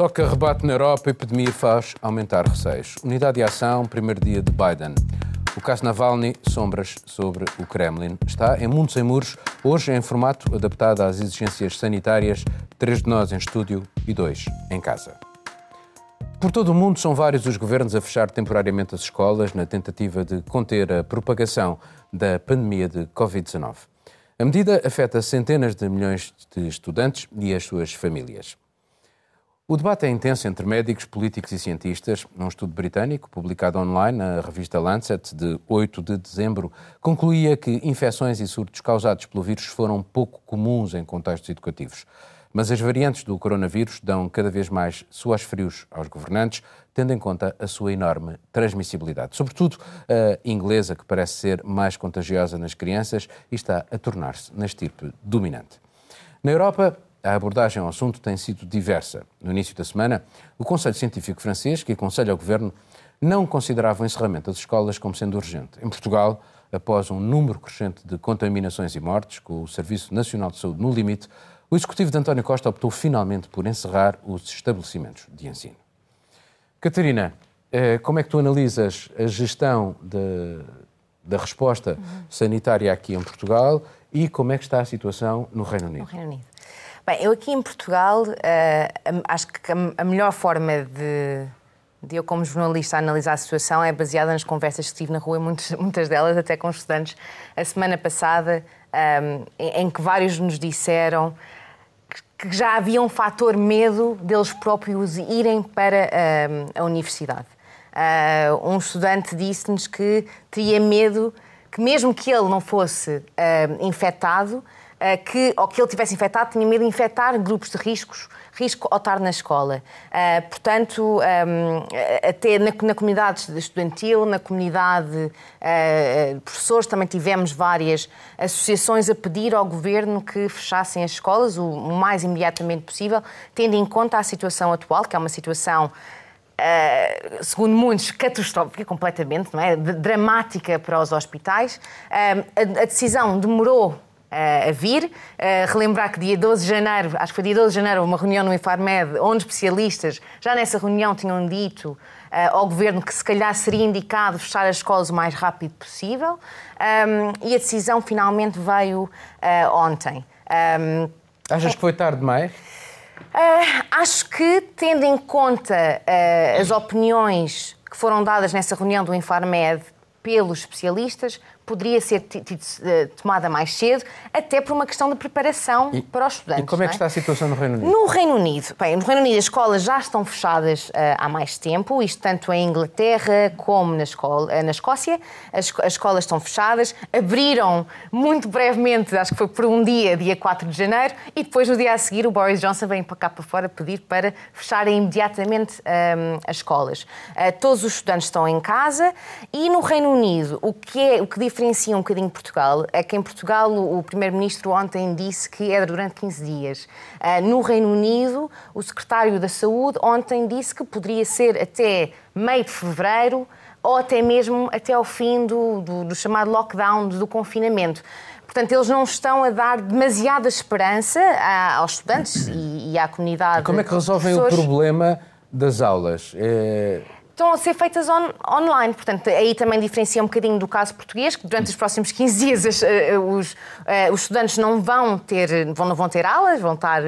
Toca rebate na Europa, epidemia faz aumentar receios. Unidade de ação, primeiro dia de Biden. O caso Navalny, sombras sobre o Kremlin. Está em Mundos em Muros, hoje em formato adaptado às exigências sanitárias, três de nós em estúdio e dois em casa. Por todo o mundo, são vários os governos a fechar temporariamente as escolas na tentativa de conter a propagação da pandemia de Covid-19. A medida afeta centenas de milhões de estudantes e as suas famílias. O debate é intenso entre médicos, políticos e cientistas. Um estudo britânico, publicado online na revista Lancet, de 8 de dezembro, concluía que infecções e surtos causados pelo vírus foram pouco comuns em contextos educativos. Mas as variantes do coronavírus dão cada vez mais suas frios aos governantes, tendo em conta a sua enorme transmissibilidade. Sobretudo a inglesa, que parece ser mais contagiosa nas crianças e está a tornar-se na estirpe dominante. Na Europa, a abordagem ao assunto tem sido diversa. No início da semana, o Conselho Científico francês, que aconselha ao governo, não considerava o encerramento das escolas como sendo urgente. Em Portugal, após um número crescente de contaminações e mortes, com o Serviço Nacional de Saúde no limite, o executivo de António Costa optou finalmente por encerrar os estabelecimentos de ensino. Catarina, eh, como é que tu analisas a gestão de, da resposta sanitária aqui em Portugal e como é que está a situação no Reino Unido? No Reino Unido. Bem, eu aqui em Portugal uh, acho que a melhor forma de, de, eu, como jornalista, analisar a situação é baseada nas conversas que tive na rua, muitas, muitas delas até com estudantes, a semana passada, um, ehm, em, que vários nos disseram que já havia um fator medo deles próprios irem para uh, a universidade. Uh, um estudante disse-nos que teria medo que, mesmo que ele não fosse uh, infectado, que, ou que ele tivesse infectado, tinha medo de infectar grupos de riscos, risco ao estar na escola. Uh, portanto, ehm, até na, na, comunidade estudantil, na comunidade uh, de professores, também tivemos várias associações a pedir ao governo que fechassem as escolas o, o mais imediatamente possível, tendo em conta a situação atual, que é uma situação. Uh, segundo muitos, catastrófica completamente, não é? dramática para os hospitais. Uh, a, a, decisão demorou a vir. relembrar que dia 12 de janeiro, acho que foi dia 12 de janeiro, uma reunião no Infarmed, onde especialistas já nessa reunião tinham dito ao governo que se calhar seria indicado fechar as escolas o mais rápido possível. e a decisão finalmente veio ontem. Achas que foi tarde demais? Uh, acho que, tendo em conta uh, as opiniões que foram dadas nessa reunião do Infarmed pelos especialistas, poderia ser eh, tomada mais cedo, até por uma questão de preparação e, para os estudantes. E como é que é? está a situação no Reino Unido? No Reino Unido, bem, no Reino Unido as escolas já estão fechadas uh, há mais tempo, isto tanto em Inglaterra como na, escola, uh, na Escócia. As, as, escolas estão fechadas, abriram muito brevemente, acho que foi por um dia, dia 4 de janeiro, e depois no dia a seguir o Boris Johnson vem para cá para fora pedir para fecharem imediatamente um, as escolas. Uh, todos os estudantes estão em casa e no Reino Unido o que, é, o que diferencia diferencia um bocadinho Portugal é que em Portugal o Primeiro-Ministro ontem disse que era durante 15 dias. Ah, no Reino Unido, o Secretário da Saúde ontem disse que poderia ser até meio de fevereiro ou até mesmo até ao fim do, do, do chamado lockdown, do confinamento. Portanto, eles não estão a dar demasiada esperança aos estudantes e, e à comunidade. E como é que resolvem o problema das aulas? É estão a ser feitas on, online. Portanto, aí também diferencia um bocadinho do caso português, que durante os próximos 15 dias os, eh, os, eh, os estudantes não vão ter, vão, não vão ter aulas, vão estar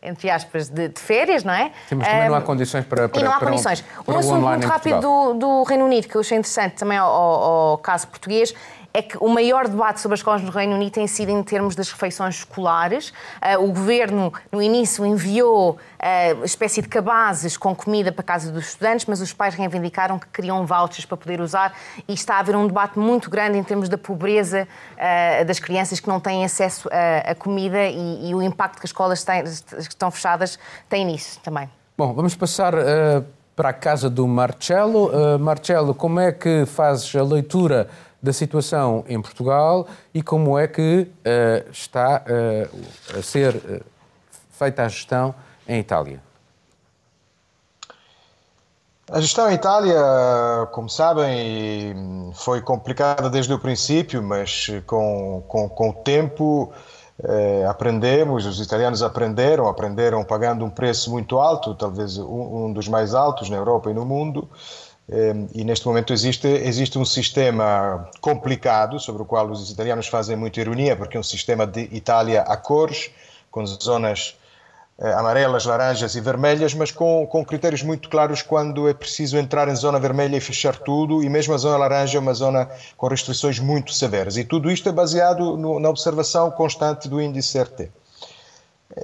entre aspas, de, de, férias, não é? Sim, mas também um, não há condições para, para E não há para condições. Um, um assunto muito rápido do, do, Reino Unido, que eu achei interessante também ao, ao, caso português, é que o maior debate sobre as escolas no Reino Unido tem sido em termos das refeições escolares. Uh, o governo, no início, enviou uh, espécie de cabazes com comida para a casa dos estudantes, mas os pais reivindicaram que queriam vouchers para poder usar e está a haver um debate muito grande em termos da pobreza uh, das crianças que não têm acesso a comida e, e, o impacto que as escolas têm, que estão fechadas tem nisso também. Bom, vamos passar para a casa do Marcelo. Marcelo, como é que fazes a leitura da situação em Portugal e como é que uh, está uh, a ser uh, feita a gestão em Itália. A gestão em Itália, como sabem, foi complicada desde o princípio, mas com, com, com o tempo eh, aprendemos, os italianos aprenderam, aprenderam pagando um preço muito alto, talvez um, um dos mais altos na Europa e no mundo. Eh, e neste momento existe, existe um sistema complicado sobre o qual os italianos fazem muita ironia, porque é um sistema de Itália a cores, com zonas eh, amarelas, laranjas e vermelhas, mas com, com critérios muito claros quando é preciso entrar em zona vermelha e fechar tudo, e mesmo a zona laranja é uma zona com restrições muito severas. E tudo isto é baseado no, na observação constante do índice RT.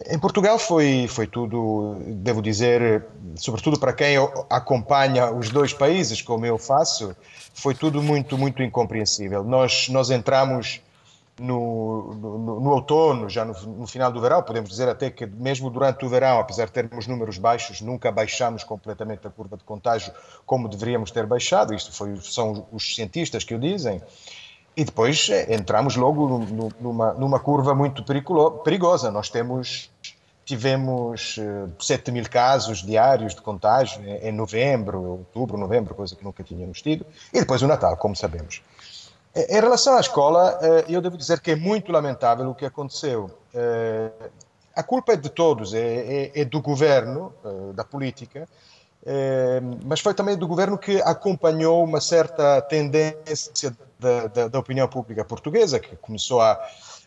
Em Portugal foi, foi tudo, devo dizer, sobretudo para quem acompanha os dois países, como eu faço, foi tudo muito, muito incompreensível. Nós, nós entramos no, no, no, outono, já no, no, final do verão, podemos dizer até que mesmo durante o verão, apesar de termos números baixos, nunca baixamos completamente a curva de contágio como deveríamos ter baixado, isto foi, são os cientistas que o dizem, e depois eh, entramos logo numa, numa curva muito perigosa. Nós temos, tivemos 7 eh, mil casos diários de contágio em novembro, outubro, novembro, coisa que nunca tínhamos tido, e depois o Natal, como sabemos. Em relação à escola, eh, eu devo dizer que é muito lamentável o que aconteceu. Eh, a culpa é de todos, é, é, é do governo, eh, da política, mas foi também do governo que acompanhou uma certa tendência da, da, da opinião pública portuguesa, que começou a,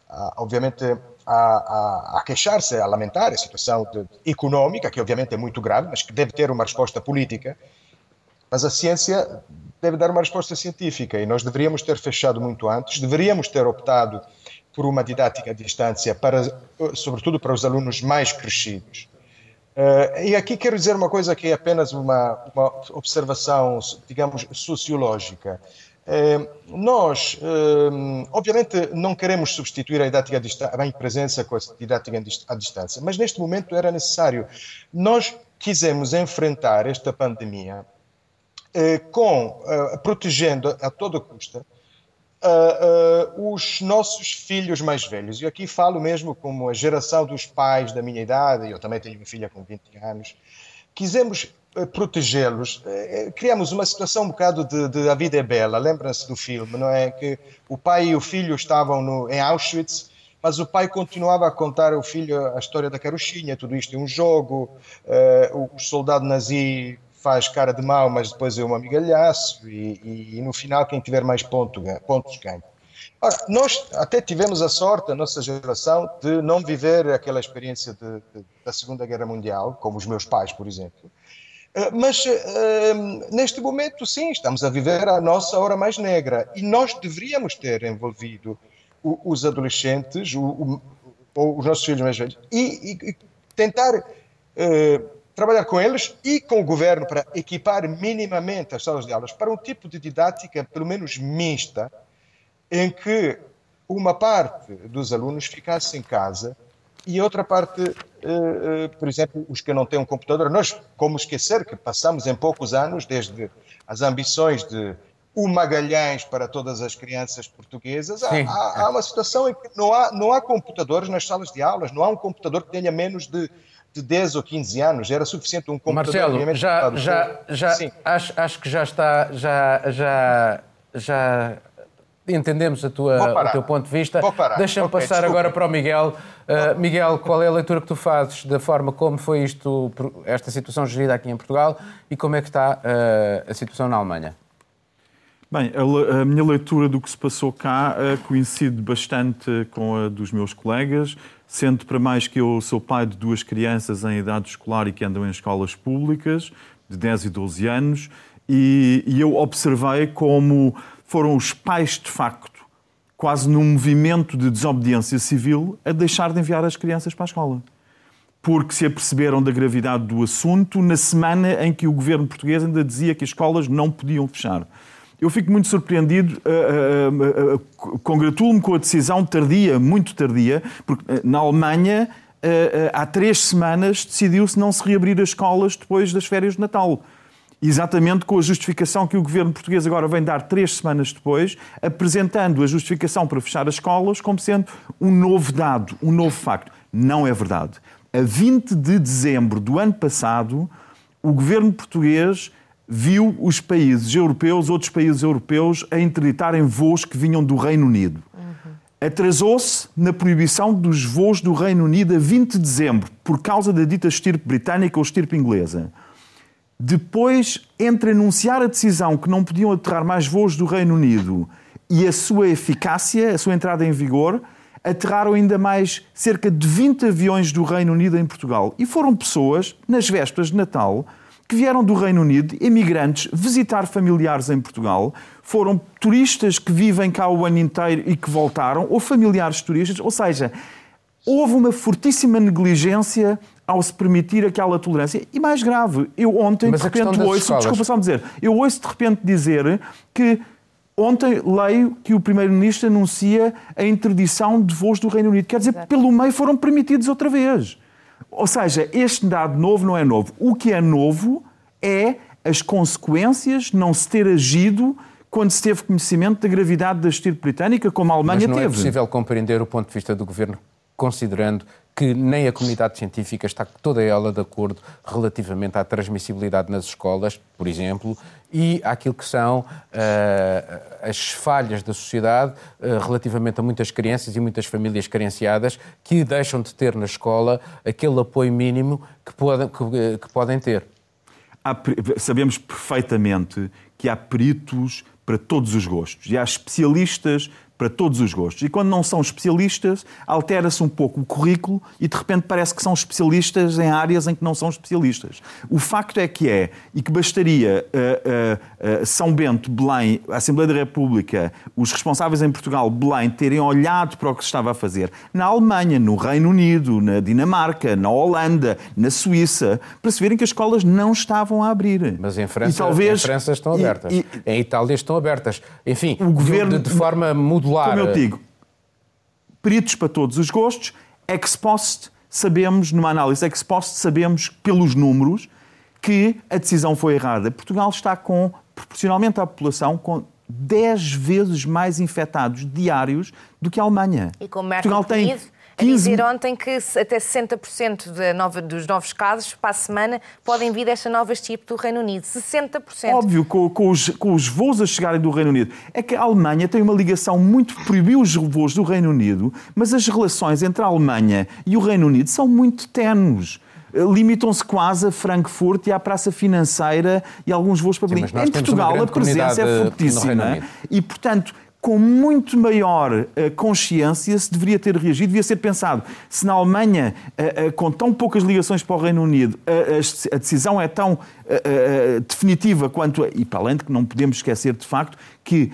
a obviamente, a, a, a queixar-se, a lamentar a situação de, económica, que obviamente é muito grave, mas que deve ter uma resposta política. Mas a ciência deve dar uma resposta científica e nós deveríamos ter fechado muito antes, deveríamos ter optado por uma didática à distância, para, sobretudo para os alunos mais crescidos. Uh, e aqui quero dizer uma coisa que é apenas uma, uma observação, digamos, sociológica. Uh, nós, uh, obviamente, não queremos substituir a didática em presença com a didática à distância, mas neste momento era necessário. Nós quisemos enfrentar esta pandemia eh, com, eh, protegendo a toda custa eh, os nossos filhos mais velhos. E aqui falo mesmo como a geração dos pais da minha idade, eu também tenho uma filha com 20 anos, quisemos protegê-los, criamos uma situação um bocado de, de A Vida é Bela, lembram-se do filme, não é? Que o pai e o filho estavam no, em Auschwitz, mas o pai continuava a contar ao filho a história da carochinha, tudo isto é um jogo, uh, o soldado nazi faz cara de mal, mas depois é um amigalhaço e, e, e no final quem tiver mais ponto, pontos ganha. Ora, nós até tivemos a sorte, a nossa geração, de não viver aquela experiência de, de, da Segunda Guerra Mundial, como os meus pais, por exemplo. Eh, mas uh, neste momento, sim, estamos a viver a nossa hora mais negra e nós deveríamos ter envolvido os adolescentes, o, o, os nossos filhos mais velhos, e, e tentar trabalhar com eles e com o governo para equipar minimamente as salas de aulas para um tipo de didática, pelo menos mista, em que uma parte dos alunos ficasse em casa e outra parte, eh, eh, por exemplo, os que não têm um computador. Nós, como esquecer que passamos em poucos anos, desde as ambições de o Magalhães para todas as crianças portuguesas, há, há, há, uma situação em que não há, não há computadores nas salas de aulas, não há um computador que tenha menos de de 10 ou 15 anos, era suficiente um computador... Marcelo, já, já, já acho, acho que já está, já, já, já entendemos a tua, o teu ponto de vista. Deixa-me okay, passar desculpa. agora para o Miguel. Uh, Miguel, qual é a leitura que tu fazes da forma como foi isto, esta situação gerida aqui em Portugal e como é que está uh, a situação na Alemanha? Bem, a, a, minha leitura do que se passou cá uh, coincide bastante com a dos meus colegas, sendo para mais que eu sou pai de duas crianças em idade escolar e que andam em escolas públicas, de 10 e 12 anos, e, e eu observei como foram os pais, de facto, quase num movimento de desobediência civil, a deixar de enviar as crianças para a escola. Porque se aperceberam da gravidade do assunto na semana em que o governo português ainda dizia que as escolas não podiam fechar. Eu fico muito surpreendido, uh, uh, uh, congratulo-me com a decisão tardia, muito tardia, porque eh, na Alemanha, eh, há três semanas, decidiu-se não se reabrir as escolas depois das férias de Natal. Exatamente com a justificação que o governo português agora vem dar três semanas depois, apresentando a justificação para fechar as escolas como sendo um novo dado, um novo facto. Não é verdade. A 20 de dezembro do ano passado, o governo português viu os países europeus, outros países europeus, a interditarem voos que vinham do Reino Unido. Atrasou-se na proibição dos voos do Reino Unido a 20 de dezembro, por causa da dita estirpe britânica ou estirpe inglesa. Depois, entre anunciar a decisão que não podiam aterrar mais voos do Reino Unido e a sua eficácia, a sua entrada em vigor, aterraram ainda mais cerca de 20 aviões do Reino Unido em Portugal. E foram pessoas, nas vésperas de Natal, que vieram do Reino Unido, imigrantes, visitar familiares em Portugal, foram turistas que vivem cá o ano inteiro e que voltaram, ou familiares turistas, ou seja, houve uma fortíssima negligência ao se permitir aquela tolerância. E mais grave, eu ontem Mas de repente ouço, escolas... desculpa só me dizer, eu ouço de repente dizer que Ontem leio que o Primeiro-Ministro anuncia a interdição de voos do Reino Unido. Quer dizer, Exato. pelo meio foram permitidos outra vez. Ou seja, este dado novo não é novo. O que é novo é as consequências não se ter agido quando se teve conhecimento da gravidade da estirpe britânica, como a Alemanha Mas não é teve. é possível compreender o ponto de vista do Governo considerando que nem a comunidade científica está toda ela de acordo relativamente à transmissibilidade nas escolas, por exemplo, e àquilo que são uh, as falhas da sociedade uh, relativamente a muitas crianças e muitas famílias carenciadas que deixam de ter na escola aquele apoio mínimo que, pode, que, que podem ter. Há, sabemos perfeitamente que há peritos para todos os gostos e há especialistas para todos os gostos. E quando não são especialistas, altera-se um pouco o currículo e de repente parece que são especialistas em áreas em que não são especialistas. O facto é que é, e que bastaria uh, uh, uh, São Bento, Belém, a Assembleia da República, os responsáveis em Portugal, Belém, terem olhado para o que se estava a fazer na Alemanha, no Reino Unido, na Dinamarca, na Holanda, na Suíça, para se verem que as escolas não estavam a abrir. Mas em França, talvez, em França estão abertas. E, e, em Itália estão abertas. Enfim, o governo, de, de forma modular modular. Como eu digo, peritos para todos os gostos, ex post sabemos, numa análise ex post, sabemos pelos números que a decisão foi errada. Portugal está com, proporcionalmente à população, com 10 vezes mais infectados diários do que a Alemanha. E com Portugal tem 15... A dizer ontem que até 60% nova, dos novos casos para a semana podem vir desta nova estirpe do Reino Unido. 60%. Óbvio, com, com, os, com os voos a chegarem do Reino Unido. É que a Alemanha tem uma ligação muito. proibiu os voos do Reino Unido, mas as relações entre a Alemanha e o Reino Unido são muito tenues limitam-se quase a Frankfurt e à Praça Financeira e alguns voos para Berlim. Em Portugal a presença é fortíssima e, portanto, com muito maior uh, consciência se deveria ter reagido, devia ser pensado. Se na Alemanha, uh, uh, com tão poucas ligações para o Reino Unido, a decisão é tão definitiva quanto. A, e para além de que não podemos esquecer, de facto, que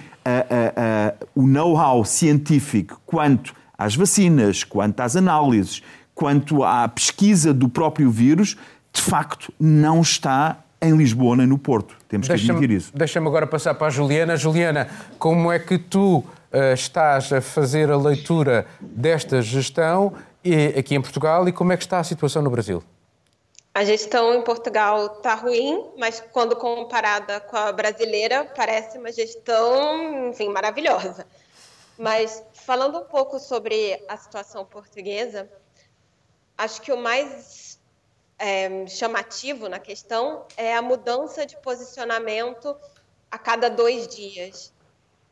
o know-how científico quanto às vacinas, quanto às análises, quanto à pesquisa do próprio vírus, de facto, não está em Lisboa nem no Porto. Temos que admitir isso. Deixa-me agora passar para a Juliana. Juliana, como é que tu uh, estás a fazer a leitura desta gestão e, aqui em Portugal e como é que está a situação no Brasil? A gestão em Portugal está ruim, mas quando comparada com a brasileira, parece uma gestão, enfim, maravilhosa. Mas falando um pouco sobre a situação portuguesa, acho que o mais é, chamativo na questão é a mudança de posicionamento a cada dois dias.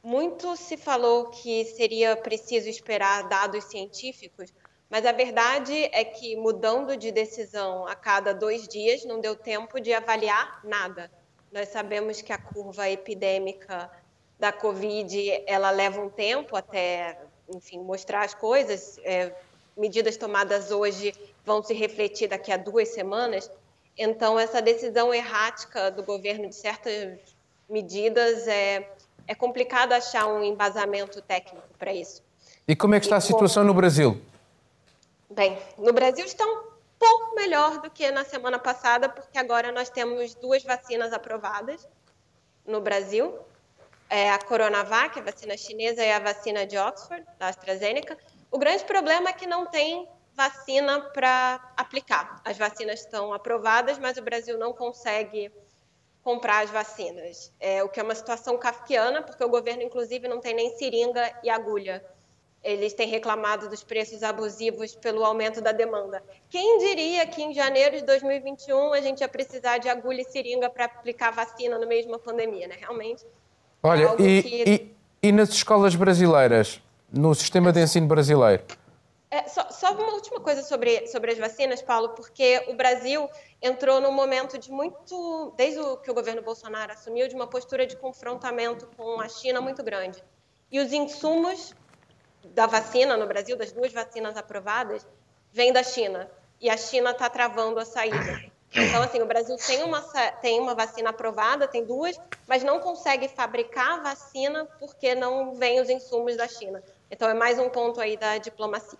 Muito se falou que seria preciso esperar dados científicos, mas a verdade é que mudando de decisão a cada dois dias não deu tempo de avaliar nada. Nós sabemos que a curva epidêmica da Covid ela leva um tempo até, enfim, mostrar as coisas. É, medidas tomadas hoje vão se refletir daqui a duas semanas. Então, essa decisão errática do governo de certas medidas é, é complicado achar um embasamento técnico para isso. E como é que está e a situação como... no Brasil? Bem, no Brasil está um pouco melhor do que na semana passada, porque agora nós temos duas vacinas aprovadas no Brasil. É a Coronavac, a vacina chinesa, e a vacina de Oxford, da AstraZeneca. O grande problema é que não tem vacina para aplicar. As vacinas estão aprovadas, mas o Brasil não consegue comprar as vacinas, é, o que é uma situação kafkiana, porque o governo, inclusive, não tem nem seringa e agulha. Eles têm reclamado dos preços abusivos pelo aumento da demanda. Quem diria que em janeiro de 2021 a gente ia precisar de agulha e seringa para aplicar vacina no meio de uma pandemia, né? Realmente. Olha, é e, que... e, e nas escolas brasileiras, no sistema de ensino brasileiro. É, só, só, uma última coisa sobre, sobre as vacinas, Paulo, porque o Brasil entrou num momento de muito, desde o que o governo Bolsonaro assumiu, de uma postura de confrontamento com a China muito grande. E os insumos da vacina no Brasil, das duas vacinas aprovadas, vêm da China. E a China está travando a saída. Então, assim, o Brasil tem uma, tem uma vacina aprovada, tem duas, mas não consegue fabricar a vacina porque não vem os insumos da China. Então, é mais um ponto aí da diplomacia.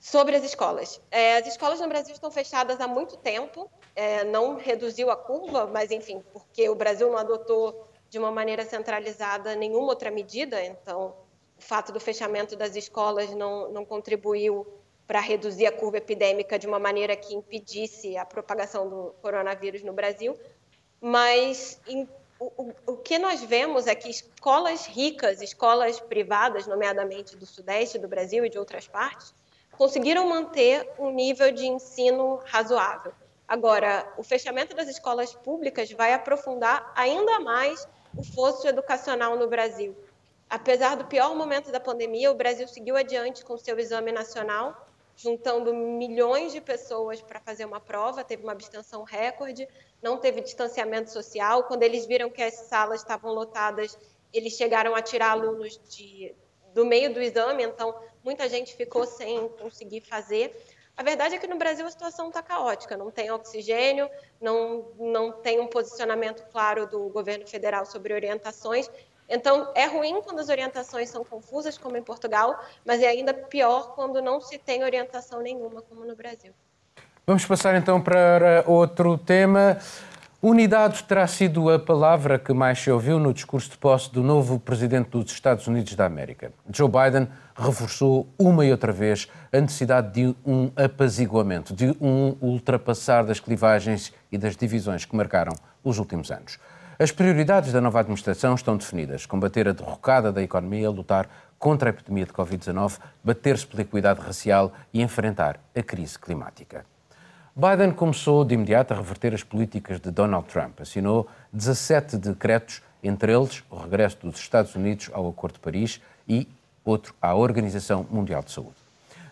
Sobre as escolas. É, as escolas no Brasil estão fechadas há muito tempo, é, não reduziu a curva, mas, enfim, porque o Brasil não adotou de uma maneira centralizada nenhuma outra medida, então o fato do fechamento das escolas não, não contribuiu para reduzir a curva epidêmica de uma maneira que impedisse a propagação do coronavírus no Brasil. Mas em, o, o, que nós vemos é que escolas ricas, escolas privadas, nomeadamente do Sudeste do Brasil e de outras partes, conseguiram manter um nível de ensino razoável. Agora, o fechamento das escolas públicas vai aprofundar ainda mais o fosso educacional no Brasil. Apesar do pior momento da pandemia, o Brasil seguiu adiante com seu exame nacional, juntando milhões de pessoas para fazer uma prova, teve uma abstenção recorde, não teve distanciamento social. Quando eles viram que as salas estavam lotadas, eles chegaram a tirar alunos de, do meio do exame, então muita gente ficou sem conseguir fazer. A verdade é que no Brasil a situação está caótica, não tem oxigênio, não, não tem um posicionamento claro do governo federal sobre orientações. Então, é ruim quando as orientações são confusas, como em Portugal, mas é ainda pior quando não se tem orientação nenhuma, como no Brasil. Vamos passar então para outro tema. Unidade terá sido a palavra que mais se ouviu no discurso de posse do novo presidente dos Estados Unidos da América. Joe Biden reforçou uma e outra vez a necessidade de um apaziguamento, de um ultrapassar das clivagens e das divisões que marcaram os últimos anos. As prioridades da nova administração estão definidas: combater a derrocada da economia, lutar contra a epidemia de Covid-19, bater-se pela equidade racial e enfrentar a crise climática. Biden começou de imediato a reverter as políticas de Donald Trump. Assinou 17 decretos, entre eles o regresso dos Estados Unidos ao Acordo de Paris e outro à Organização Mundial de Saúde.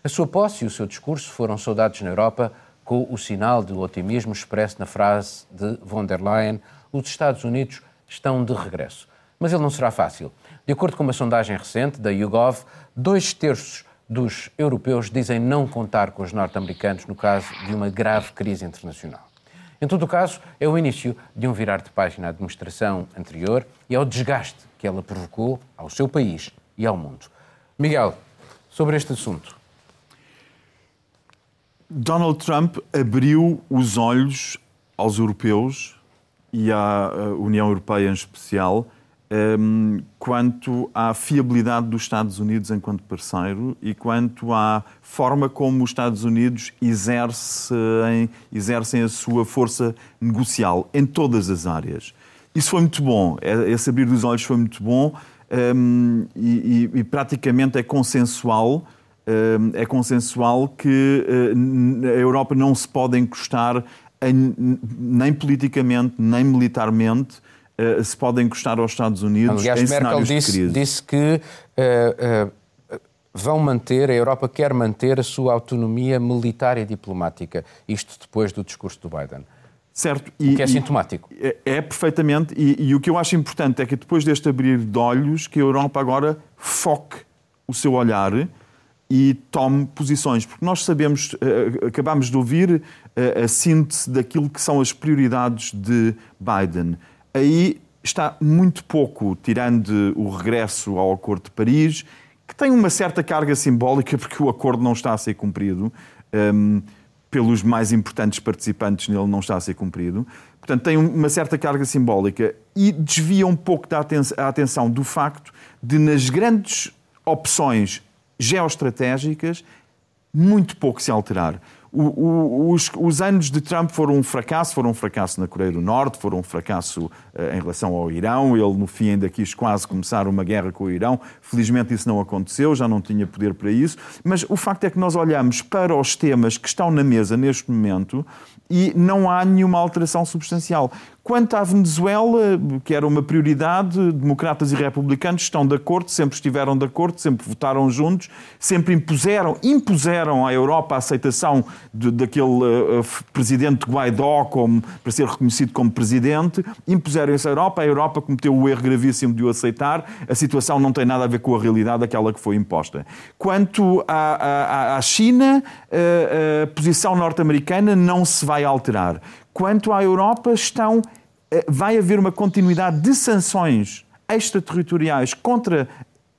A sua posse e o seu discurso foram saudados na Europa com o sinal de otimismo expresso na frase de von der Leyen: os Estados Unidos estão de regresso. Mas ele não será fácil. De acordo com uma sondagem recente da YouGov, dois terços dos europeus dizem não contar com os norte-americanos no caso de uma grave crise internacional. Em todo o caso, é o início de um virar de página à administração anterior e ao desgaste que ela provocou ao seu país e ao mundo. Miguel, sobre este assunto. Donald Trump abriu os olhos aos europeus e à União Europeia em especial um, quanto à fiabilidade dos Estados Unidos enquanto parceiro e quanto à forma como os Estados Unidos exercem, exercem a sua força negocial em todas as áreas. Isso foi muito bom, é, esse abrir dos olhos foi muito bom um, e, e, e, praticamente é consensual. É consensual que uh, a Europa não se pode encostar em, nem politicamente nem militarmente uh, se pode encostar aos Estados Unidos Aliás, em Merkel disse, disse que uh, vão manter, a Europa quer manter a sua autonomia militar e diplomática. Isto depois do discurso do Biden. Certo. E, o que é sintomático. É, é perfeitamente. E, e, o que eu acho importante é que depois deste abrir de olhos, que a Europa agora foque o seu olhar e tome posições. Porque nós sabemos, uh, acabamos de ouvir uh, a síntese daquilo que são as prioridades de Biden. Aí está muito pouco, tirando o regresso ao Acordo de Paris, que tem uma certa carga simbólica, porque o acordo não está a ser cumprido. Um, pelos mais importantes participantes nele não está a ser cumprido. Portanto, tem uma certa carga simbólica e desvia um pouco da a atenção do facto de, nas grandes opções geoestratégicas, muito pouco se alterar. O, o, os, os, anos de Trump foram um fracasso, foram um fracasso na Coreia do Norte, foram um fracasso uh, em relação ao Irão. Ele, no fim, ainda quis quase começar uma guerra com o Irão. Felizmente isso não aconteceu, já não tinha poder para isso. Mas o facto é que nós olhamos para os temas que estão na mesa neste momento e não há nenhuma alteração substancial. Quanto à Venezuela, que era uma prioridade, democratas e republicanos estão de acordo, sempre estiveram de acordo, sempre votaram juntos, sempre impuseram, impuseram à Europa a aceitação de, daquele uh, presidente Guaidó como, para ser reconhecido como presidente, impuseram isso à Europa, a Europa cometeu o erro gravíssimo de o aceitar, a situação não tem nada a ver com a realidade daquela que foi imposta. Quanto à, à, à China, a, a posição norte-americana não se vai alterar. Quanto à Europa, estão, eh, vai haver uma continuidade de sanções extraterritoriais contra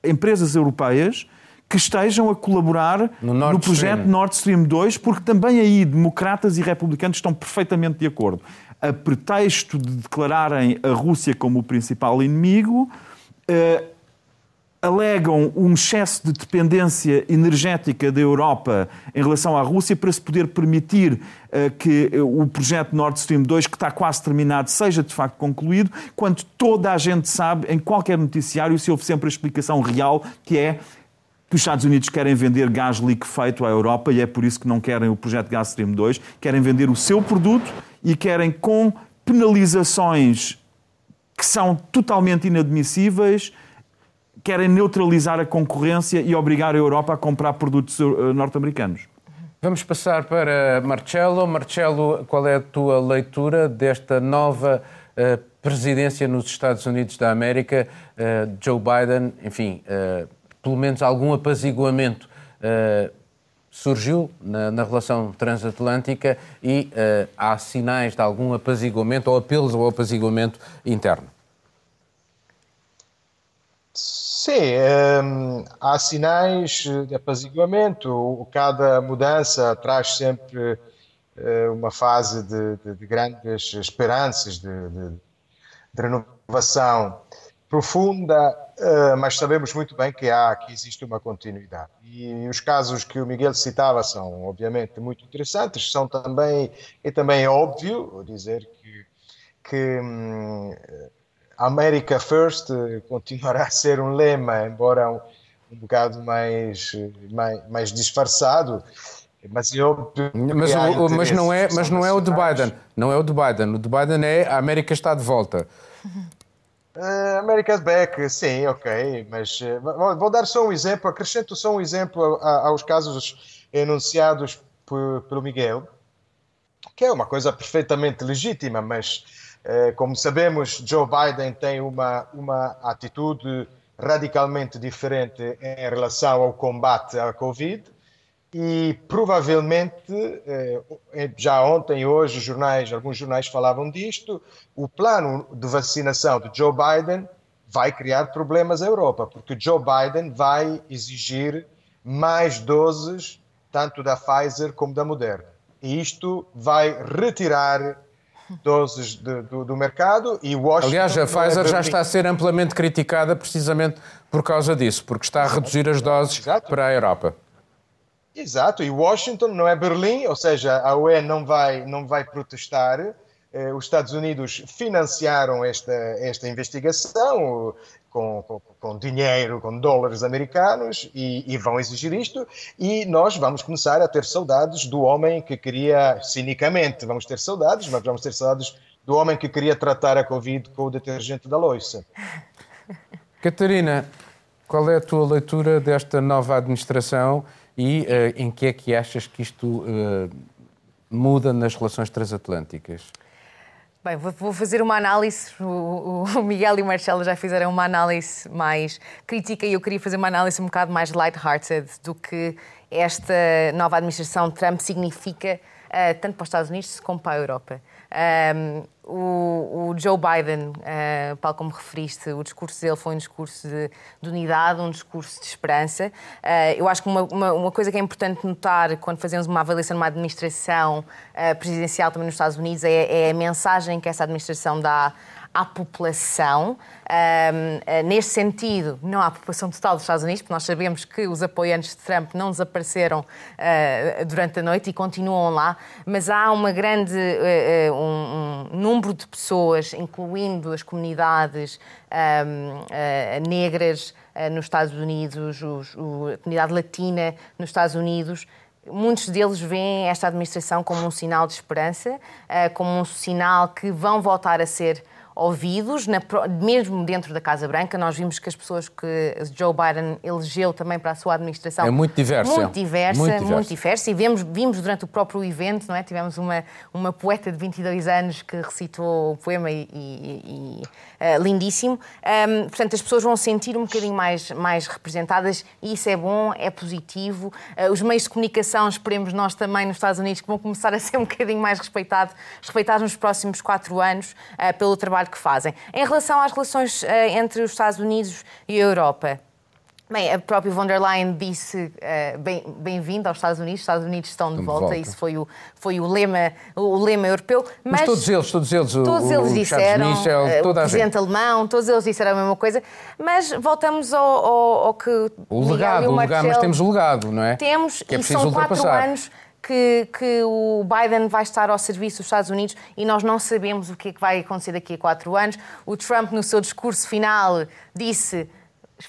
empresas europeias que estejam a colaborar no, no projeto Stream. Nord Stream 2, porque também aí democratas e republicanos estão perfeitamente de acordo. A pretexto de declararem a Rússia como o principal inimigo, uh, alegam um excesso de dependência energética da Europa em relação à Rússia para se poder permitir uh, que o projeto Nord Stream 2, que está quase terminado, seja de facto concluído, quando toda a gente sabe, em qualquer noticiário, se houve sempre a explicação real, que é que os Estados Unidos querem vender gás liquefeito à Europa e é por isso que não querem o projeto Gas Stream 2, querem vender o seu produto e querem com penalizações que são totalmente inadmissíveis querem neutralizar a concorrência e obrigar a Europa a comprar produtos eh, norte-americanos. Vamos passar para Marcelo. Marcelo, qual é a tua leitura desta nova uh, presidência nos Estados Unidos da América? Uh, Joe Biden, enfim, uh, pelo menos algum apaziguamento surgiu na, na, relação transatlântica e há sinais de algum apaziguamento ou apelos ao apaziguamento interno? Sim, um, há sinais de apaziguamento. Cada mudança traz sempre uh, uma fase de, de, de grandes esperanças, de, de renovação profunda, uh, mas sabemos muito bem que há, que existe uma continuidade. E os casos que o Miguel citava são, obviamente, muito interessantes. São também, e também é óbvio dizer que, que hum, America First eh, continuará a ser um lema, embora um, um bocado mais, mais, mais disfarçado. Mas, eu, mas, o, mas, não é, mas não é o de Biden. Não é o de Biden. O de Biden é a América está de volta. Uh, America's back, sim, ok. Mas uh, vou, vou, dar só um exemplo, acrescento só um exemplo a, a, aos casos enunciados por, pelo Miguel, que é uma coisa perfeitamente legítima, mas eh, como sabemos, Joe Biden tem uma, uma atitude radicalmente diferente em relação ao combate à Covid e provavelmente, eh, já ontem hoje, jornais, alguns jornais falavam disto, o plano de vacinação de Joe Biden vai criar problemas à Europa, porque Joe Biden vai exigir mais doses, tanto da Pfizer como da Moderna. E isto vai retirar doses de, do, do, mercado e Washington... Aliás, a é Pfizer é já está a ser amplamente criticada precisamente por causa disso, porque está a reduzir as doses Exato. para a Europa. Exato, e Washington não é Berlim, ou seja, a UE não vai, não vai protestar. Eh, os Estados Unidos financiaram esta, esta investigação, com, com, com, dinheiro, com dólares americanos e, e, vão exigir isto. E nós vamos começar a ter saudades do homem que queria, cinicamente, vamos ter saudades, mas vamos ter saudades do homem que queria tratar a Covid com o detergente da loiça. Catarina, qual é a tua leitura desta nova administração e uh, em que é que achas que isto uh, muda nas relações transatlânticas? Bem, vou fazer uma análise. O Miguel e o Marcelo já fizeram uma análise mais crítica e eu queria fazer uma análise um bocado mais light-hearted do que esta nova administração Trump significa uh, tanto para os Estados Unidos como para a Europa. Um, o, o, Joe Biden, uh, tal como referiste, o discurso dele foi um discurso de, de unidade, um discurso de esperança. Uh, eu acho que uma, uma, uma, coisa que é importante notar quando fazemos uma avaliação de uma administração uh, presidencial também nos Estados Unidos é, é a mensagem que essa administração dá à população. Um, eh, neste sentido, não à população total dos Estados Unidos, porque nós sabemos que os apoiantes de Trump não desapareceram uh, durante a noite e continuam lá, mas há uma grande, uh, um, número de pessoas, incluindo as comunidades uh, negras nos Estados Unidos, os, o, a comunidade latina nos Estados Unidos, Muitos deles veem esta administração como um sinal de esperança, como um sinal que vão voltar a ser ouvidos, na, mesmo dentro da Casa Branca. Nós vimos que as pessoas que Joe Biden elegeu também para a sua administração. É muito diversa. Muito diversa, muito diversa. Muito diversa. E vemos, vimos durante o próprio evento, não é? Tivemos uma, uma poeta de 22 anos que recitou o poema e, e, e uh, lindíssimo. Um, portanto, as pessoas vão sentir um bocadinho mais, mais representadas e isso é bom, é positivo. Uh, os meios de comunicação, esperemos nós também nos Estados Unidos, que vão começar a ser um bocadinho mais respeitados, respeitados nos próximos quatro anos uh, pelo trabalho trabalho que fazem. Em relação às relações eh, entre os Estados Unidos e a Europa, Bem, a própria von der Leyen disse uh, bem-vindo bem aos Estados Unidos, os Estados Unidos estão de, volta. volta, isso foi o, foi o, lema, o lema europeu. Mas, mas todos eles, todos eles, todos o, eles o disseram, Michel, eh, toda o presidente alemão, todos eles disseram a mesma coisa, mas voltamos ao, ao, ao que... O legado, o legado, mas temos o legado, não é? Temos, que é e são quatro anos que, que, o Biden vai estar ao serviço dos Estados Unidos e nós não sabemos o que, é que vai acontecer daqui a quatro anos. O Trump, no seu discurso final, disse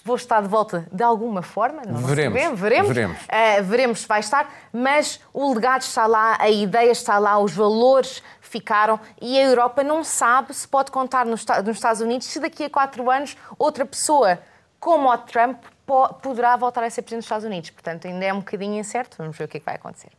vou estar de volta de alguma forma, não veremos, sabemos, veremos, veremos. Uh, veremos se vai estar, mas o legado está lá, a ideia está lá, os valores ficaram e a Europa não sabe se pode contar nos, nos Estados Unidos se daqui a quatro anos outra pessoa como o Trump poderá voltar a ser presidente dos Estados Unidos. Portanto, ainda é um bocadinho incerto, vamos ver o que, é que vai acontecer.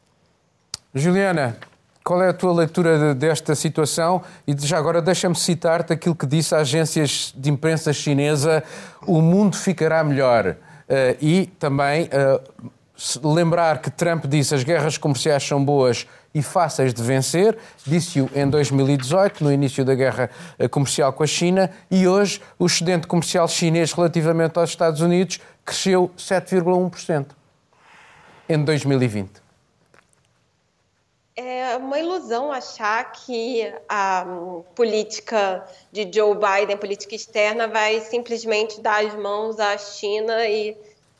Juliana, qual é a tua leitura desta situação? E já agora deixa-me citar-te aquilo que disse a agências de imprensa chinesa: o mundo ficará melhor. Uh, e também uh, lembrar que Trump disse as guerras comerciais são boas e fáceis de vencer, disse-o em 2018, no início da guerra eh, comercial com a China, e hoje o excedente comercial chinês relativamente aos Estados Unidos cresceu 7,1% em 2020 é uma ilusão achar que a política de Joe Biden, política externa, vai simplesmente dar as mãos à China e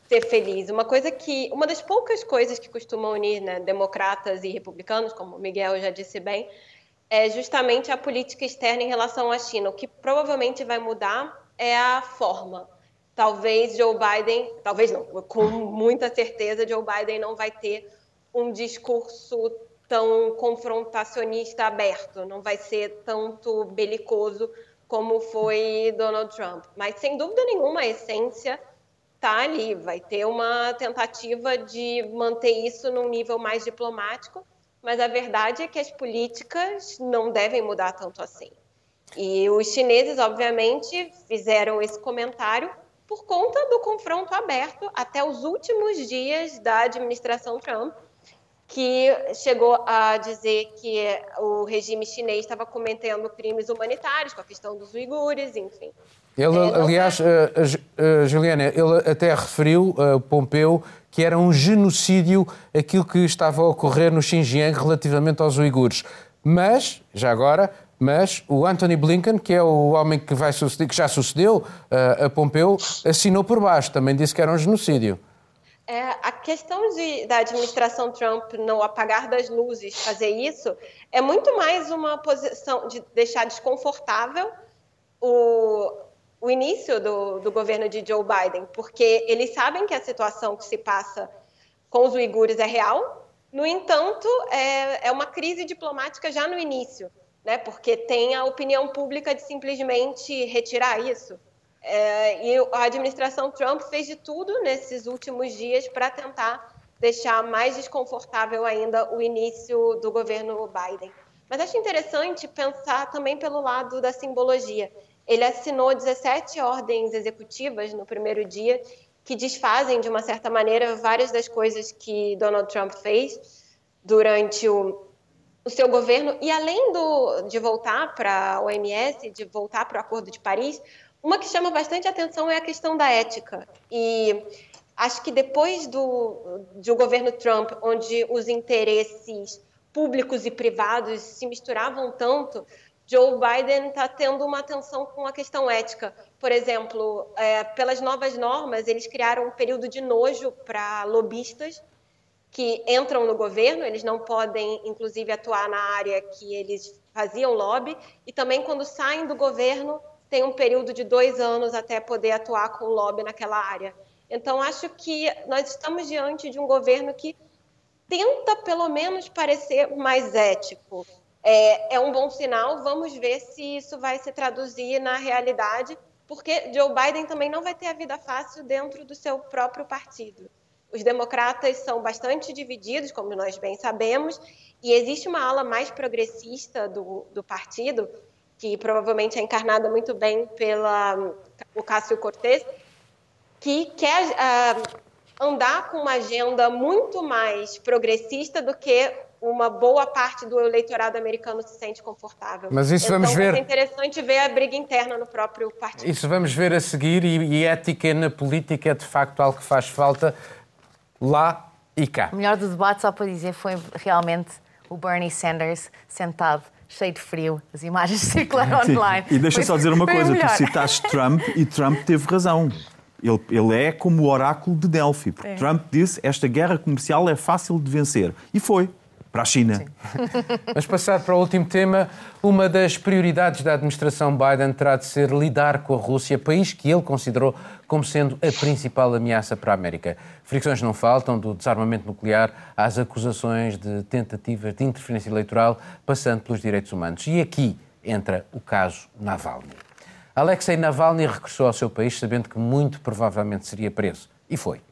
ser feliz. Uma coisa que, uma das poucas coisas que costumam unir né, democratas e republicanos, como o Miguel já disse bem, é justamente a política externa em relação à China. O que provavelmente vai mudar é a forma. Talvez Joe Biden, talvez não, com muita certeza, Joe Biden não vai ter um discurso tão confrontacionista aberto, não vai ser tanto belicoso como foi Donald Trump. Mas, sem dúvida nenhuma, a essência está ali. Vai ter uma tentativa de manter isso num nível mais diplomático, mas a verdade é que as políticas não devem mudar tanto assim. E os chineses, obviamente, fizeram esse comentário por conta do confronto aberto até os últimos dias da administração Trump que chegou a dizer que o regime chinês estava cometendo crimes humanitários com a questão dos uigures, enfim. Ele, aliás, é... uh, Juliana, ele até referiu, Pompeu, que era um genocídio aquilo que estava a ocorrer no Xinjiang relativamente aos uigures. Mas, já agora, mas o Anthony Blinken, que é o homem que, vai suceder, que já sucedeu a Pompeu, assinou por baixo, também disse que era um genocídio. É, a questão de, da administração Trump não apagar das luzes fazer isso é muito mais uma posição de deixar desconfortável o, o início do, do governo de Joe Biden, porque eles sabem que a situação que se passa com os uigures é real, no entanto, é, é uma crise diplomática já no início, né, porque tem a opinião pública de simplesmente retirar isso. É, e a administração Trump fez de tudo nesses últimos dias para tentar deixar mais desconfortável ainda o início do governo Biden. Mas acho interessante pensar também pelo lado da simbologia. Ele assinou 17 ordens executivas no primeiro dia que desfazem, de uma certa maneira, várias das coisas que Donald Trump fez durante o, o seu governo. E além do, de voltar para a OMS, de voltar para o Acordo de Paris, uma que chama bastante atenção é a questão da ética. E acho que depois do, do governo Trump, onde os interesses públicos e privados se misturavam tanto, Joe Biden está tendo uma atenção com a questão ética. Por exemplo, é, pelas novas normas, eles criaram um período de nojo para lobistas que entram no governo, eles não podem, inclusive, atuar na área que eles faziam lobby, e também quando saem do governo, tem um período de dois anos até poder atuar com o lobby naquela área. Então, acho que nós estamos diante de um governo que tenta pelo menos parecer mais ético. É, é um bom sinal, vamos ver se isso vai se traduzir na realidade, porque Joe Biden também não vai ter a vida fácil dentro do seu próprio partido. Os democratas são bastante divididos, como nós bem sabemos, e existe uma ala mais progressista do, do partido, que provavelmente é encarnada muito bem pela o Cássio Cortez, que quer uh, andar com uma agenda muito mais progressista do que uma boa parte do eleitorado americano se sente confortável. Mas isso então, vamos ver. É interessante ver a briga interna no próprio partido. Isso vamos ver a seguir e, e ética na política é de facto algo que faz falta lá e cá. O melhor do debate, só para dizer, foi realmente o Bernie Sanders sentado cheio de frio, as imagens circularam online. E deixa só dizer uma coisa: tu citaste Trump e Trump teve razão. Ele, ele é como o oráculo de Delphi. Porque é. Trump disse esta guerra comercial é fácil de vencer. E foi para a China. Mas passar para o último tema, uma das prioridades da administração Biden terá de ser lidar com a Rússia, país que ele considerou como sendo a principal ameaça para a América. Fricções não faltam, do desarmamento nuclear às acusações de tentativas de interferência eleitoral, passando pelos direitos humanos. E aqui entra o caso Navalny. Alexei Navalny regressou ao seu país sabendo que muito provavelmente seria preso. E foi.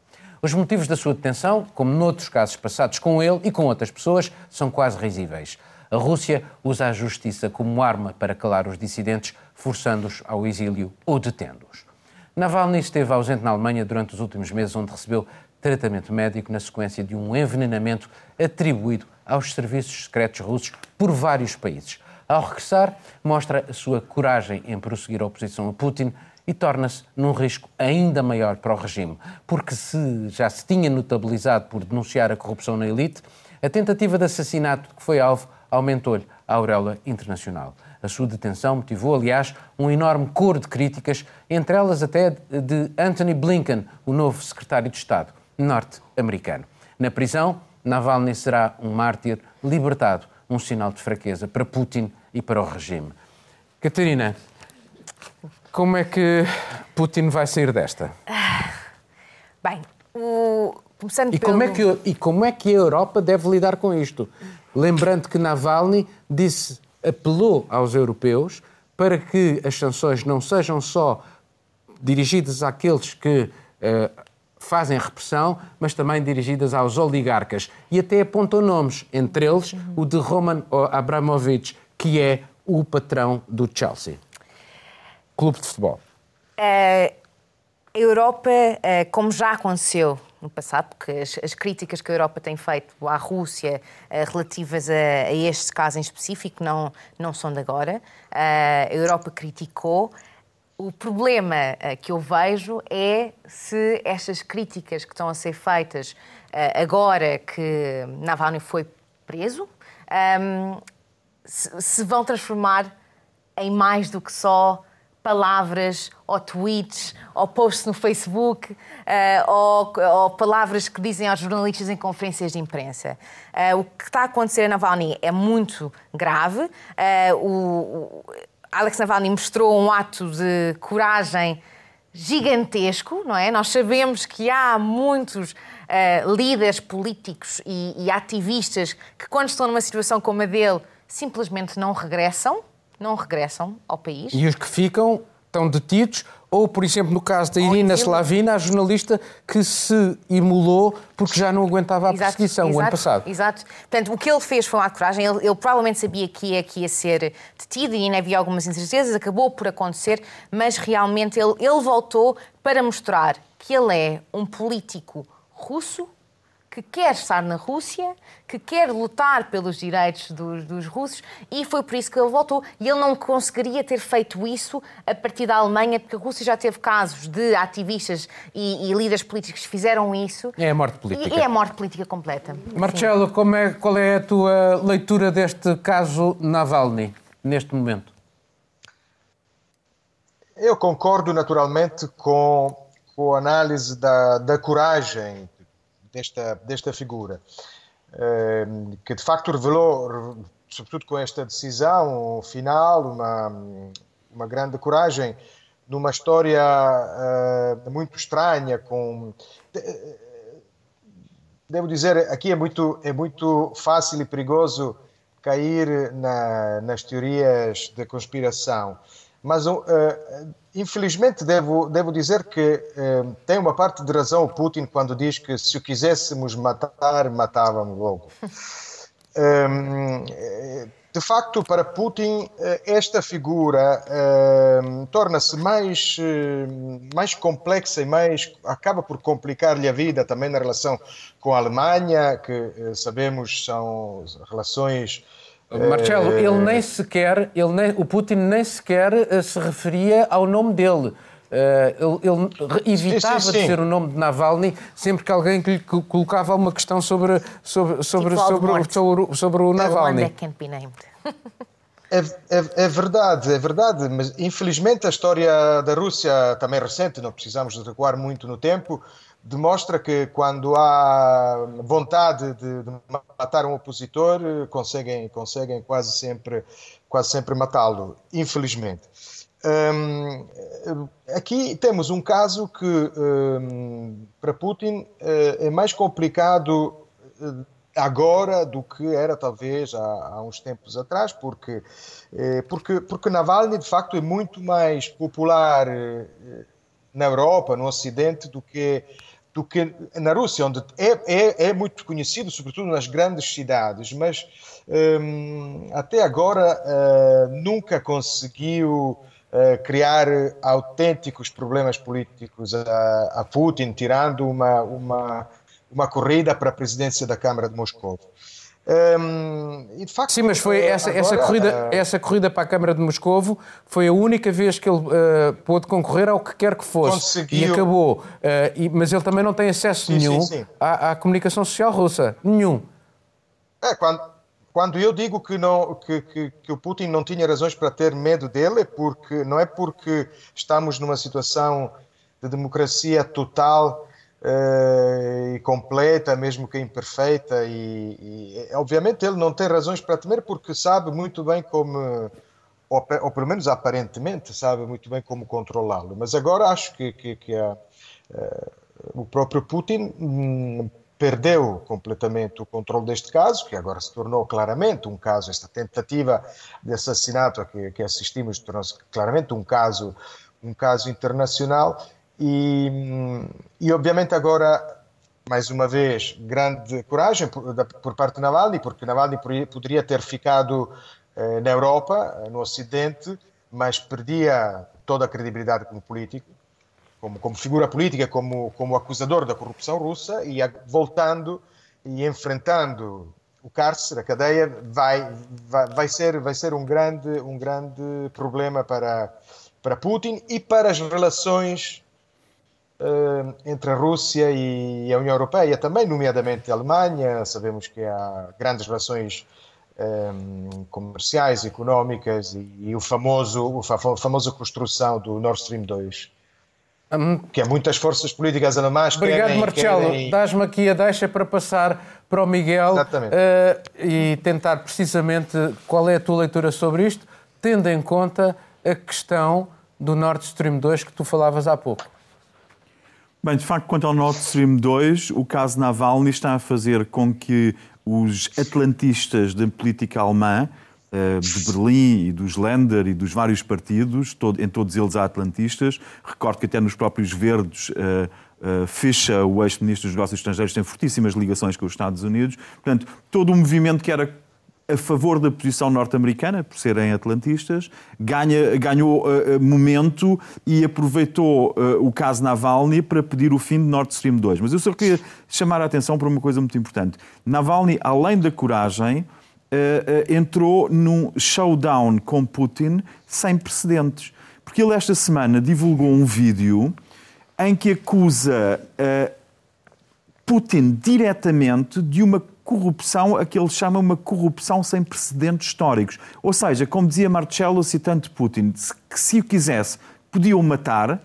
Os motivos da sua detenção, como noutros casos passados com ele e com outras pessoas, são quase risíveis. A Rússia usa a justiça como arma para calar os dissidentes, forçando-os ao exílio ou detendo-os. Navalny esteve ausente na Alemanha durante os últimos meses, onde recebeu tratamento médico na sequência de um envenenamento atribuído aos serviços secretos russos por vários países. Ao regressar, mostra a sua coragem em prosseguir a oposição a Putin e torna-se num risco ainda maior para o regime, porque se já se tinha notabilizado por denunciar a corrupção na elite, a tentativa de assassinato que foi alvo aumentou-lhe a auréola internacional. A sua detenção motivou, aliás, um enorme coro de críticas, entre elas até de Anthony Blinken, o novo secretário de Estado norte-americano. Na prisão, Navalny será um mártir libertado, um sinal de fraqueza para Putin e para o regime. Catarina, como é que Putin vai sair desta? Bem, o... começando e pelo... como é que E como é que a Europa deve lidar com isto? Lembrando que Navalny disse, apelou aos europeus para que as sanções não sejam só dirigidas àqueles que uh, fazem repressão, mas também dirigidas aos oligarcas. E até apontou nomes, entre eles o de Roman Abramovich, que é o patrão do Chelsea clube de futebol? a Europa, como já aconteceu no passado, porque as, as, críticas que a Europa tem feito à Rússia relativas a, a, este caso em específico não, não são de agora. a Europa criticou. O problema que eu vejo é se estas críticas que estão a ser feitas agora que Navalny foi preso se vão transformar em mais do que só palavras ou tweets ou posts no Facebook uh, ou, ou, palavras que dizem aos jornalistas em conferências de imprensa. Uh, o que está a acontecer a Navalny é muito grave. Uh, o, o Alex Navalny mostrou um ato de coragem gigantesco, não é? Nós sabemos que há muitos uh, líderes políticos e, e, ativistas que, quando estão numa situação como a dele, simplesmente não regressam não regressam ao país. E os que ficam estão detidos, ou, por exemplo, no caso da Irina Slavina, a jornalista que se imolou porque já não aguentava a exato, perseguição exato, o ano passado. Exato. Portanto, o que ele fez foi um ato de coragem. Ele, ele, provavelmente sabia que ia, que ia ser detido e ainda havia algumas incertezas, acabou por acontecer, mas realmente ele, ele voltou para mostrar que ele é um político russo que quer estar na Rússia, que quer lutar pelos direitos dos, dos, russos e foi por isso que ele voltou. E ele não conseguiria ter feito isso a partir da Alemanha, porque a Rússia já teve casos de ativistas e, e líderes políticos que fizeram isso. É a morte política. E é a morte política completa. Marcelo, como é, qual é a tua leitura deste caso Navalny, neste momento? Eu concordo naturalmente com, com a análise da, da coragem desta, desta figura, ehm, que de facto revelou, sobretudo com esta decisão final, uma, uma grande coragem numa história uh, muito estranha, com devo dizer, aqui é muito, é muito fácil e perigoso cair na, nas teorias de conspiração. Mas, uh, infelizmente, devo, devo dizer que uh, tem uma parte de razão o Putin quando diz que se o quiséssemos matar, matávamos logo. um, de facto, para Putin, esta figura uh, torna-se mais, uh, mais complexa e mais acaba por complicar-lhe a vida também na relação com a Alemanha, que uh, sabemos são relações Marcelo, ele nem sequer, ele nem, o Putin nem sequer uh, se referia ao nome dele. Uh, ele, ele, evitava sim, sim, sim. dizer o nome de Navalny sempre que alguém lhe colocava uma questão sobre, sobre, sobre, tipo sobre, sobre, sobre, o Navalny. É, é, é, verdade, é verdade, mas infelizmente a história da Rússia, também recente, não precisamos de recuar muito no tempo, demonstra que quando há vontade de, de matar um opositor, conseguem, conseguem quase sempre, quase sempre matá-lo, infelizmente. Um, aqui temos um caso que um, para Putin eh, é mais complicado eh, agora do que era talvez há, há uns tempos atrás, porque, eh, porque, porque Navalny de facto é muito mais popular na Europa, no Ocidente, do que do que na Rússia, onde é, é, é muito conhecido, sobretudo nas grandes cidades, mas um, até agora uh, nunca conseguiu uh, criar autênticos problemas políticos a, a Putin, tirando uma, uma, uma corrida para a presidência da Câmara de Moscou. E de facto, Sim, mas foi essa, agora, essa, corrida, uh... essa corrida para a Câmara de Moscovo foi a única vez que ele uh, pôde concorrer ao que quer que fosse. Conseguiu... E acabou. Uh, e, mas ele também não tem acesso sim, nenhum sim, sim. À, à, comunicação social russa. Nenhum. É, quando, quando eu digo que, não, que, que, que o Putin não tinha razões para ter medo dele, é porque, não é porque estamos numa situação de democracia total e completa, mesmo que imperfeita, e, e, obviamente ele não tem razões para temer porque sabe muito bem como, ou, ou pelo menos aparentemente sabe muito bem como controlá-lo. Mas agora acho que, que, que a, uh, o próprio Putin hum, perdeu completamente o controle deste caso, que agora se tornou claramente um caso, esta tentativa de assassinato a que, que assistimos tornou-se claramente um caso, um caso internacional e, e obviamente agora, mais uma vez, grande coragem por, por parte de Navalny, porque Navalny poderia ter ficado eh, na Europa, no Ocidente, mas perdia toda a credibilidade como político, como, como figura política, como, como acusador da corrupção russa, e voltando e enfrentando o cárcere, a cadeia, vai, vai, vai, ser, vai ser um grande, um grande problema para, para Putin e para as relações entre a Rússia e a União Europeia, também, nomeadamente a Alemanha. Sabemos que há grandes relações um, eh, comerciais, económicas e, e, o famoso, a famosa construção do Nord Stream 2. Hum. Que é muitas forças políticas alemãs Obrigado, querem, Marcelo. Querem... Dás-me aqui a deixa para passar para o Miguel uh, e tentar precisamente qual é a tua leitura sobre isto, tendo em conta a questão do Nord Stream 2 que tu falavas há pouco. Bem, de facto, quanto ao Nord Stream 2, o caso Navalny está a fazer com que os atlantistas da política alemã, eh, de Berlim e dos Länder e dos vários partidos, em todos eles há atlantistas, recordo que até nos próprios Verdes eh, eh, Fischer, o ex-ministro dos Negócios Estrangeiros, tem fortíssimas ligações com os Estados Unidos. Portanto, todo o movimento que era a favor da posição norte-americana, por serem atlantistas, ganha, ganhou uh, momento e aproveitou uh, o caso Navalny para pedir o fim de Nord Stream 2. Mas eu só queria chamar a atenção para uma coisa muito importante. Navalny, além da coragem, uh, entrou num showdown com Putin sem precedentes. Porque ele, esta semana, divulgou um vídeo em que acusa Putin diretamente de uma corrupção a que ele chama uma corrupção sem precedentes históricos. Ou seja, como dizia Marcello citando Putin, que se o quisesse podia o matar,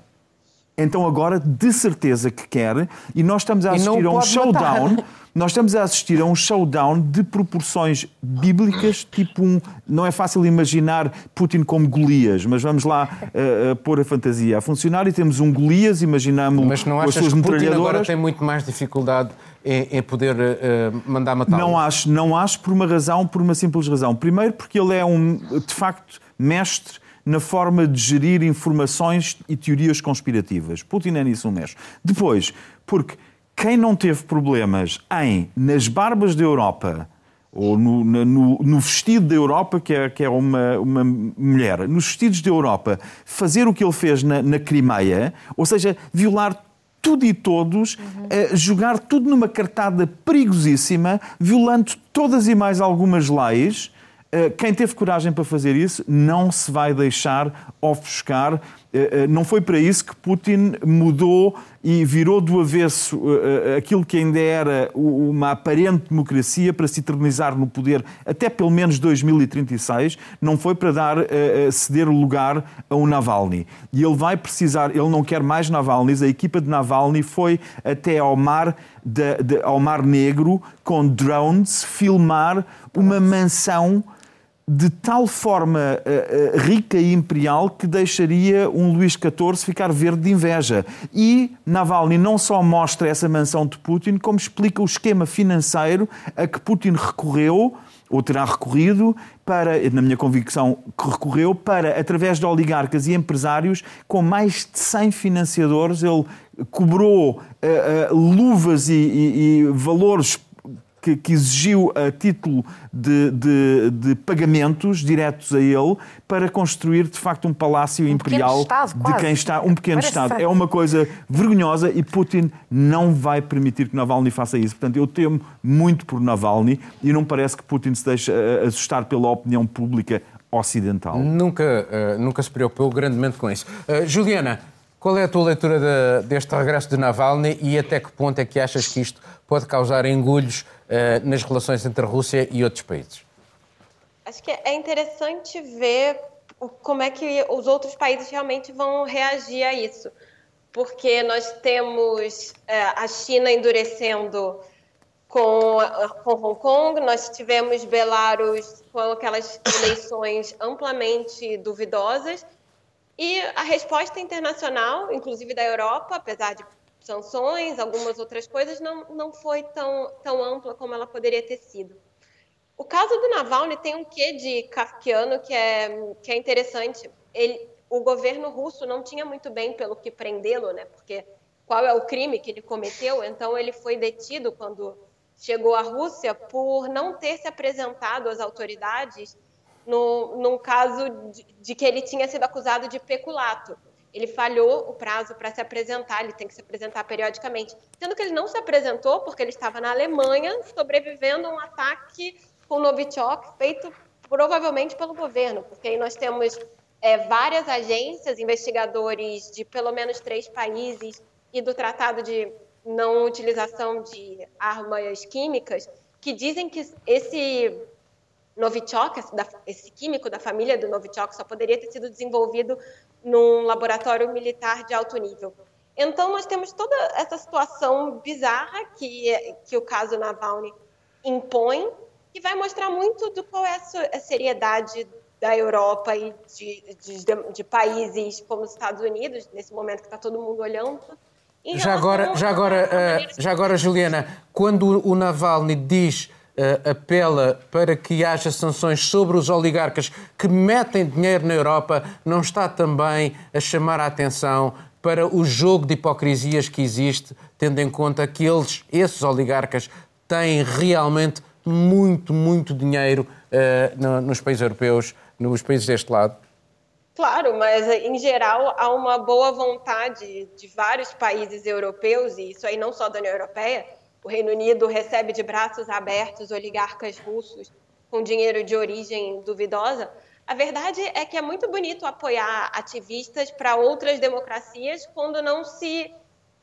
então agora de certeza que quer, e nós estamos a assistir a um showdown. Matar. Nós estamos a assistir a um showdown de proporções bíblicas, tipo um. Não é fácil imaginar Putin como Golias, mas vamos lá uh, uh, pôr a fantasia a funcionar e temos um Golias, imaginamos mas não as suas que Putin agora tem muito mais dificuldade em, em poder uh, mandar matar Não acho, não acho por uma razão, por uma simples razão. Primeiro, porque ele é um, de facto, mestre na forma de gerir informações e teorias conspirativas. Putin é nisso um mestre. Depois, porque quem não teve problemas em, nas barbas da Europa, ou no, no, no, vestido da Europa, que é, que é uma, uma mulher, nos vestidos da Europa, fazer o que ele fez na, na Crimeia, ou seja, violar tudo e todos, uhum. uh, jogar tudo numa cartada perigosíssima, violando todas e mais algumas leis, eh, quem teve coragem para fazer isso não se vai deixar ofuscar. Eh, eh, não foi para isso que Putin mudou e virou do avesso aquilo que ainda era uma aparente democracia para se eternizar no poder até pelo menos 2036. Não foi para dar ceder lugar a um Navalny. E ele vai precisar, ele não quer mais Navalny. A equipa de Navalny foi até ao mar, de, de, ao mar Negro com drones filmar uma mansão de tal forma uh, uh, rica e imperial que deixaria um Luís XIV ficar verde de inveja. E Navalny não só mostra essa mansão de Putin, como explica o esquema financeiro a que Putin recorreu ou terá recorrido para, na minha convicção, que recorreu para, através de oligarcas e empresários, com mais de 100 financiadores, ele cobrou uh, luvas e, e, e valores que, que exigiu a título de, de, de, pagamentos diretos a ele para construir de facto um palácio um imperial estado, de quem está um pequeno Parece estado. É uma coisa vergonhosa e Putin não vai permitir que Navalny faça isso. Portanto, eu temo muito por Navalny e não parece que Putin se deixe eh, assustar pela opinião pública ocidental. Nunca, uh, nunca se preocupou grandemente com isso. Uh, Juliana, qual é a tua leitura de, deste regresso de Navalny e até que ponto é que achas que isto pode causar engulhos uh, nas relações entre a Rússia e outros países? Acho que é interessante ver como é que os outros países realmente vão reagir a isso. Porque nós temos uh, a China endurecendo com, com Hong Kong, nós tivemos Belarus com aquelas eleições amplamente duvidosas, e a resposta internacional, inclusive da Europa, apesar de sanções, algumas outras coisas, não, não foi tão, tão ampla como ela poderia ter sido. O caso do Navalny tem um quê de kafkiano que é, que é interessante. Ele, o governo russo não tinha muito bem pelo que prendê-lo, né? Porque qual é o crime que ele cometeu? Então ele foi detido quando chegou à Rússia por não ter se apresentado às autoridades no, num caso de, de que ele tinha sido acusado de peculato ele falhou o prazo para se apresentar, ele tem que se apresentar periodicamente. Sendo que ele não se apresentou porque ele estava na Alemanha sobrevivendo a um ataque com Novichok feito provavelmente pelo governo, porque aí nós temos é, várias agências, investigadores de pelo menos três países e do Tratado de Não Utilização de Armas Químicas, que dizem que esse Novichok, esse químico da família do Novichok, só poderia ter sido desenvolvido num laboratório militar de alto nível. Então, nós temos toda essa situação bizarra que, que o caso Navalny impõe, que vai mostrar muito do qual é a seriedade da Europa e de, de, de países como os Estados Unidos, nesse momento que está todo mundo olhando. Já agora, já, agora, já agora, Juliana, quando o Navalny diz apela para que haja sanções sobre os oligarcas que metem dinheiro na Europa, não está também a chamar a atenção para o jogo de hipocrisias que existe, tendo em conta que eles, esses oligarcas, têm realmente muito, muito dinheiro uh, no, nos países europeus, nos países deste lado? Claro, mas em geral há uma boa vontade de vários países europeus, e isso aí não só da União Europeia, o Reino Unido recebe de braços abertos oligarcas russos com dinheiro de origem duvidosa. A verdade é que é muito bonito apoiar ativistas para outras democracias quando não se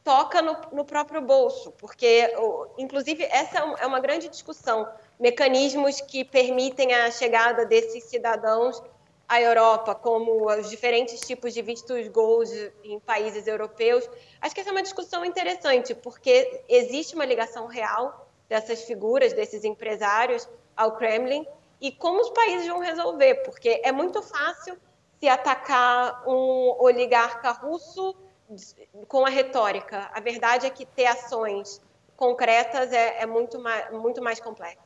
toca no, no, próprio bolso, porque, inclusive, essa é uma grande discussão. Mecanismos que permitem a chegada desses cidadãos a Europa, como os diferentes tipos de vistos gold em países europeus. Acho que essa é uma discussão interessante, porque existe uma ligação real dessas figuras, desses empresários ao Kremlin, e como os países vão resolver, porque é muito fácil se atacar um oligarca russo com a retórica. A verdade é que ter ações concretas é, é muito, mais, muito mais complexo.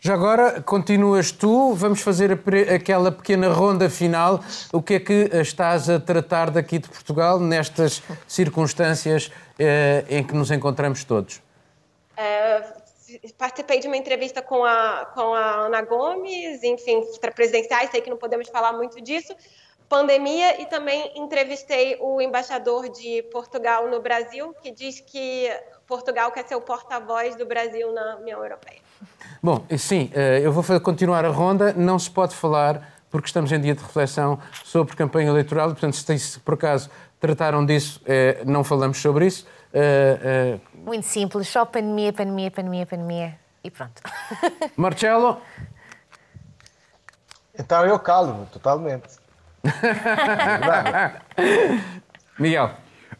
Já agora, continuas tu, vamos fazer aquela pequena ronda final. O que é que estás a tratar daqui de Portugal nestas circunstâncias eh, em que nos encontramos todos? É, participei de uma entrevista com a, com a Ana Gomes, enfim, presidenciais, sei que não podemos falar muito disso, pandemia, e também entrevistei o embaixador de Portugal no Brasil, que diz que Portugal quer ser o porta-voz do Brasil na União Europeia. Bom, sim, eh, eu vou continuar a ronda. Não se pode falar, porque estamos em dia de reflexão sobre campanha eleitoral, portanto, se por acaso trataram disso, eh, não falamos sobre isso. Eh, Muito simples, só pandemia, pandemia, pandemia, pandemia e pronto. Marcelo? Então eu calmo, totalmente. Miguel?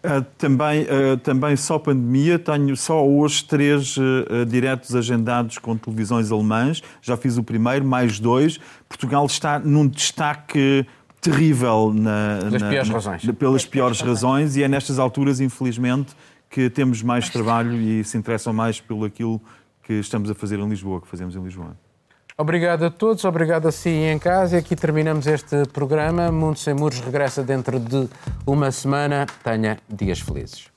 Uh, também, uh, também só pandemia, tenho só hoje três uh, diretos agendados com televisões alemãs. Já fiz o primeiro, mais dois. Portugal está num destaque terrível na, pelas, na, piores, razões. Na, pelas piores razões e é nestas alturas, infelizmente, que temos mais trabalho e se interessam mais pelo aquilo que estamos a fazer em Lisboa, que fazemos em Lisboa. Obrigado a todos, obrigado a si em casa. E aqui terminamos este programa. Mundo Sem Muros regressa dentro de uma semana. Tenha dias felizes.